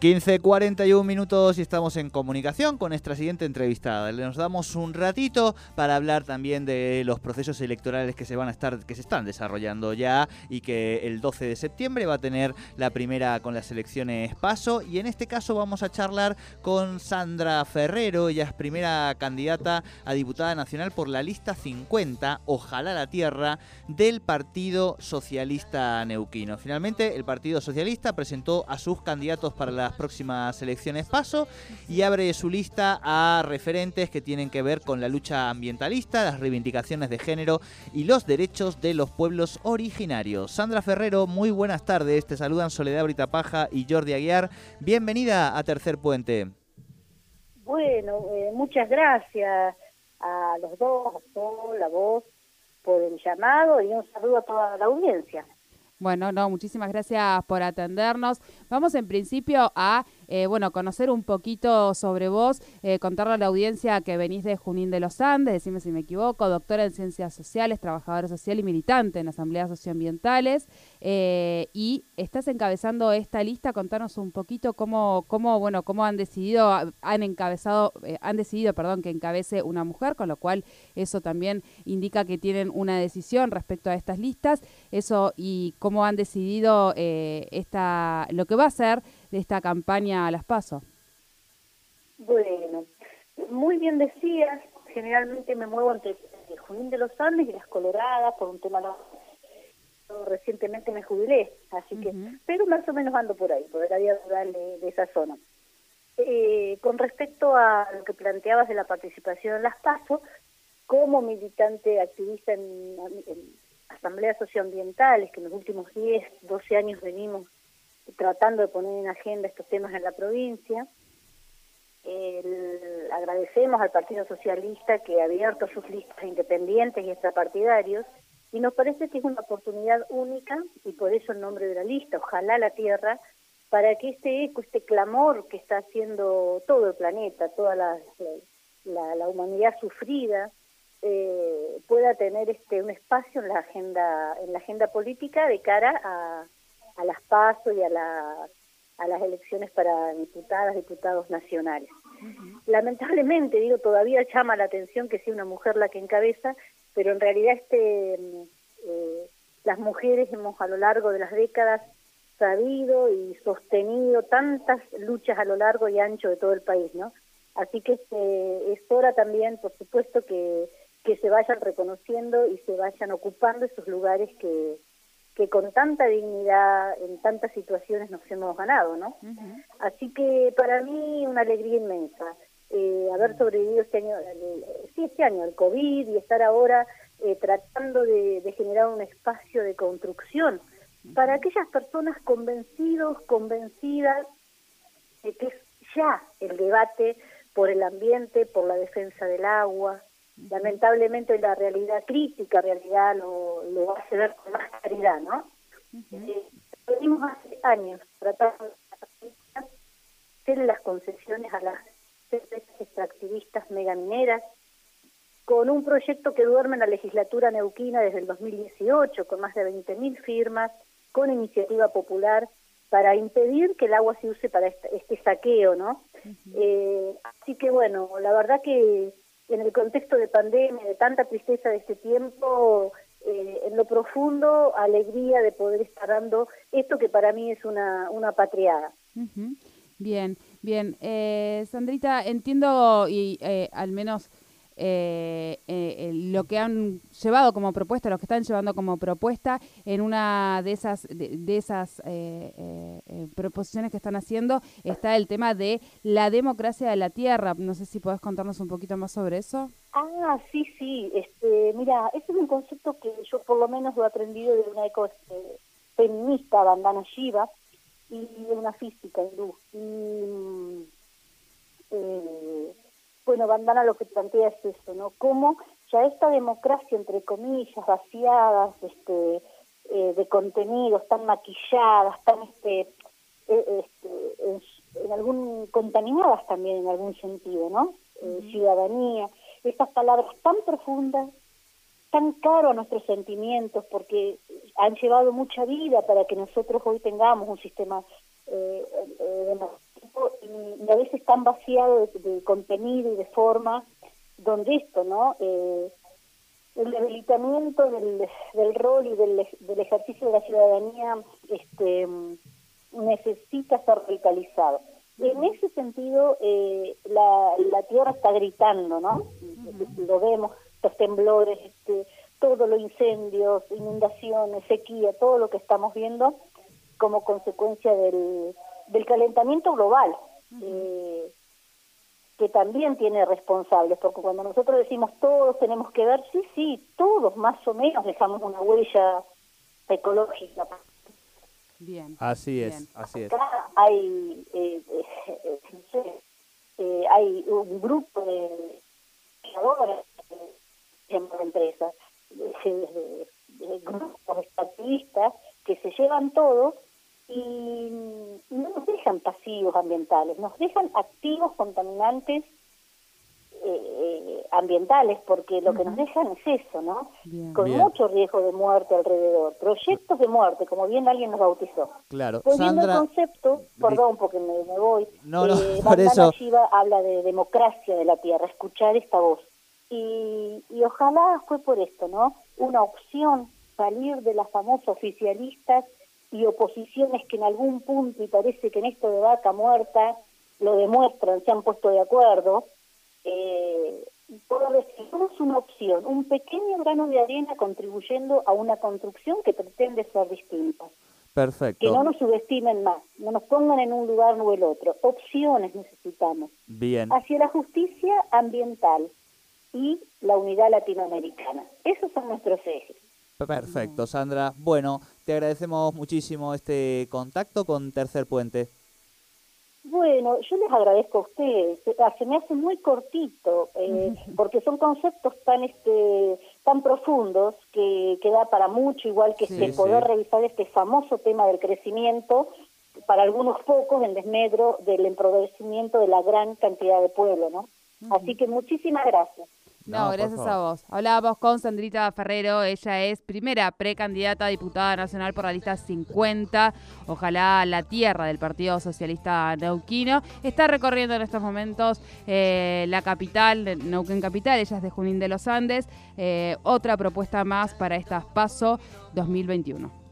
15.41 minutos y estamos en comunicación con nuestra siguiente entrevistada. Nos damos un ratito para hablar también de los procesos electorales que se van a estar, que se están desarrollando ya y que el 12 de septiembre va a tener la primera con las elecciones paso. Y en este caso vamos a charlar con Sandra Ferrero, ella es primera candidata a diputada nacional por la lista 50, Ojalá la Tierra, del Partido Socialista Neuquino. Finalmente, el Partido Socialista presentó a sus candidatos para la próximas elecciones paso y abre su lista a referentes que tienen que ver con la lucha ambientalista, las reivindicaciones de género y los derechos de los pueblos originarios. Sandra Ferrero, muy buenas tardes. Te saludan Soledad Britapaja y Jordi Aguiar. Bienvenida a Tercer Puente. Bueno, eh, muchas gracias a los dos, a todos, la voz, por el llamado y un saludo a toda la audiencia. Bueno, no, muchísimas gracias por atendernos. Vamos en principio a eh, bueno, conocer un poquito sobre vos, eh, contarle a la audiencia que venís de Junín de los Andes, decime si me equivoco, doctora en Ciencias Sociales, trabajadora social y militante en asambleas socioambientales, eh, y estás encabezando esta lista, contanos un poquito cómo, cómo, bueno, cómo han decidido, han encabezado, han decidido, perdón, que encabece una mujer, con lo cual eso también indica que tienen una decisión respecto a estas listas, eso y cómo han decidido esta, lo que va a ser de esta campaña a las pasos. Bueno, muy bien decías, generalmente me muevo entre Junín de los Andes y las Coloradas por un tema recientemente me jubilé, así que, pero más o menos ando por ahí, por el área rural de, esa zona. Eh, con respecto a lo que planteabas de la participación en las PASO, como militante activista en, en asambleas socioambientales, que en los últimos 10, 12 años venimos tratando de poner en agenda estos temas en la provincia. agradecemos al Partido Socialista que ha abierto sus listas independientes y extrapartidarios y nos parece que es una oportunidad única y por eso el nombre de la lista, ojalá la Tierra, para que este eco, este clamor que está haciendo todo el planeta, toda la, la, humanidad sufrida, eh, pueda tener este un espacio en la agenda en la agenda política de cara a, a las PASO y a, la, a las elecciones para diputadas, diputados nacionales. Lamentablemente, digo, todavía llama la atención que sea una mujer la que encabeza, pero en realidad este eh, las mujeres hemos a lo largo de las décadas sabido y sostenido tantas luchas a lo largo y ancho de todo el país, ¿no? Así que este, es hora también, por supuesto, que, que se vayan reconociendo y se vayan ocupando esos lugares que, que con tanta dignidad en tantas situaciones nos hemos ganado, ¿no? Así que para mí una alegría inmensa eh, haber sobrevivido este año, sí, este año, el COVID y estar ahora eh, tratando de, generar un espacio de construcción para aquellas personas convencidos, convencidas de que es ya el debate por el ambiente, por la defensa del agua, lamentablemente la realidad crítica, realidad lo, lo hace ver con más claridad, ¿no? Eh, venimos hace años tratando de hacer las concesiones a las extractivistas megamineras, con un proyecto que duerme en la legislatura neuquina desde el 2018, con más de 20.000 firmas, con iniciativa popular, para impedir que el agua se use para este, este saqueo, ¿no? eh, así que bueno, la verdad que en el contexto de pandemia, de tanta tristeza de este tiempo, eh, en lo profundo, alegría de poder estar dando esto que para mí es una, una patriada. Bien, bien. Eh, Sandrita, entiendo y eh, al menos eh, eh, lo que han llevado como propuesta, lo que están llevando como propuesta en una de esas de, esas eh, eh, proposiciones que están haciendo está el tema de la democracia de la tierra. No sé si podés contarnos un poquito más sobre eso. Ah, sí, sí. Este, mira, ese es un concepto que yo por lo menos lo he aprendido de una eco feminista, Bandana Shiva, y de una física hindú. Y, mm, bueno, Bandana lo que plantea es eso, ¿no? Cómo ya esta democracia, entre comillas, vaciadas este, eh, de contenidos, tan maquilladas, tan este, eh, este en, algún contaminadas también en algún sentido, ¿no? Eh, ciudadanía, estas palabras tan profundas, tan caro a nuestros sentimientos, porque han llevado mucha vida para que nosotros hoy tengamos un sistema y, a veces tan vaciado de, contenido y de forma, donde esto, ¿no? Eh, el debilitamiento del, del rol y del, del, ejercicio de la ciudadanía este, necesita ser radicalizado. En ese sentido, eh, la, la tierra está gritando, ¿no? Lo vemos, los temblores, este, todos los incendios, inundaciones, sequía, todo lo que estamos viendo como consecuencia del, del calentamiento global, eh, que también tiene responsables, porque cuando nosotros decimos todos tenemos que ver, sí, sí, todos más o menos dejamos una huella ecológica. Bien. Así es, así es. Acá hay, eh, eh, eh, hay un grupo de creadores de empresas, de, grupos activistas que se llevan todo pasivos ambientales, nos dejan activos contaminantes eh, ambientales, porque lo que nos dejan es eso, ¿no? Con mucho riesgo de muerte alrededor, proyectos de muerte, como bien alguien nos bautizó. Claro, Poniendo el concepto, perdón porque me, voy, no, no, eh, por eso... habla de democracia de la tierra, escuchar esta voz. Y, y ojalá fue por esto, ¿no? Una opción salir de las famosas oficialistas y oposiciones que en algún punto, y parece que en esto de vaca muerta lo demuestran, se han puesto de acuerdo, eh, puedo decir, es una opción, un pequeño grano de arena contribuyendo a una construcción que pretende ser distinta. Perfecto. Que no nos subestimen más, no nos pongan en un lugar o el otro. Opciones necesitamos. Bien. Hacia la justicia ambiental y la unidad latinoamericana. Esos son nuestros ejes. Perfecto, Sandra. Bueno, te agradecemos muchísimo este contacto con Tercer Puente. Bueno, yo les agradezco a ustedes. Se me hace muy cortito, eh, porque son conceptos tan este tan profundos que, que da para mucho, igual que este, poder revisar este famoso tema del crecimiento para algunos pocos en desmedro del empobrecimiento de la gran cantidad de pueblo, ¿no? Así que muchísimas gracias. No, gracias a vos. Hablábamos con Sandrita Ferrero, ella es primera precandidata a diputada nacional por la lista 50, ojalá la tierra del Partido Socialista Neuquino. Está recorriendo en estos momentos eh, la capital, Neuquén Capital, ella es de Junín de los Andes. Eh, otra propuesta más para estas PASO 2021.